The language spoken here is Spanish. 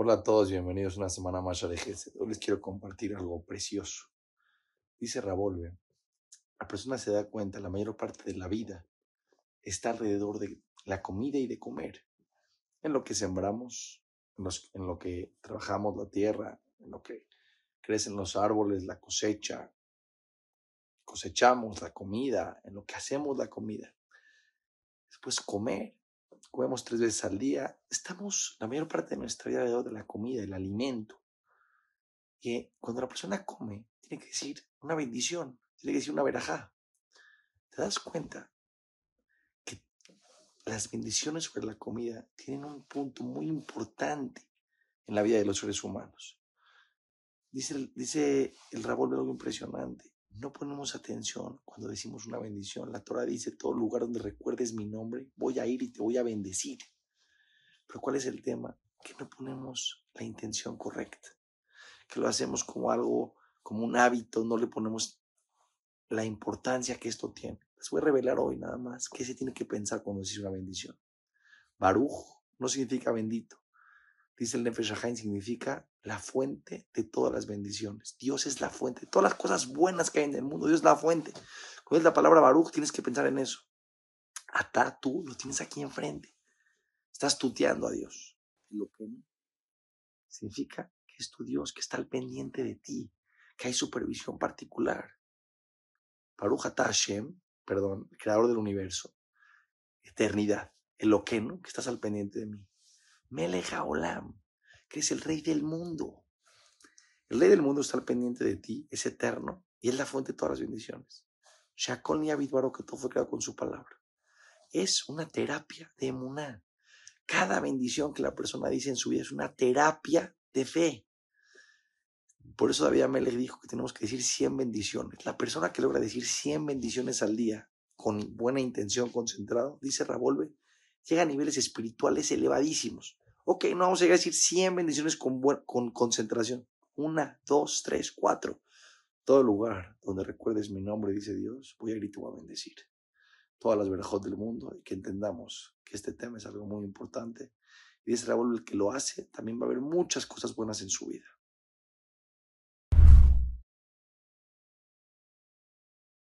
Hola a todos, bienvenidos una semana más a Gesed. Hoy les quiero compartir algo precioso. Dice Ravolve, la persona se da cuenta, la mayor parte de la vida está alrededor de la comida y de comer. En lo que sembramos, en, lo que trabajamos la tierra, en lo que crecen los árboles, la cosecha, cosechamos la comida, en lo que hacemos la comida. Después comer, comemos tres veces al día, estamos la mayor parte de nuestra vida alrededor de la comida, el alimento. Y cuando la persona come, tiene que decir una bendición, tiene que decir una verajá. ¿Te das cuenta que las bendiciones sobre la comida tienen un punto muy importante en la vida de los seres humanos? Dice, dice el Rabol algo impresionante no ponemos atención cuando decimos una bendición. La Torah dice, todo lugar donde recuerdes mi nombre, voy a ir y te voy a bendecir. Pero ¿cuál es el tema? Que no ponemos la intención correcta, que lo hacemos como algo, como un hábito, no le ponemos la importancia que esto tiene. Les voy a revelar hoy nada más qué se tiene que pensar cuando dice una bendición. Baruch no significa bendito. Dice el Nefesh significa la fuente de todas las bendiciones. Dios es la fuente de todas las cosas buenas que hay en el mundo. Dios es la fuente. Cuando es la palabra Baruch, tienes que pensar en eso. Atá tú lo tienes aquí enfrente. Estás tuteando a Dios. Lo que significa que es tu Dios, que está al pendiente de ti, que hay supervisión particular. Baruch Atá Hashem, perdón, creador del universo, eternidad, el Oqueno, que estás al pendiente de mí. Meleja Olam, que es el rey del mundo. El rey del mundo está al pendiente de ti, es eterno y es la fuente de todas las bendiciones. Shakol ni que todo fue creado con su palabra. Es una terapia de emuná. Cada bendición que la persona dice en su vida es una terapia de fe. Por eso David Amelech dijo que tenemos que decir 100 bendiciones. La persona que logra decir 100 bendiciones al día con buena intención, concentrado, dice Ravolve, llega a niveles espirituales elevadísimos. Ok, no vamos a llegar a decir 100 bendiciones con, con concentración. Una, dos, tres, cuatro. Todo lugar donde recuerdes mi nombre, dice Dios, voy a gritar, voy a bendecir. Todas las verajos del mundo y que entendamos que este tema es algo muy importante. Y dice Raúl, el que lo hace, también va a haber muchas cosas buenas en su vida.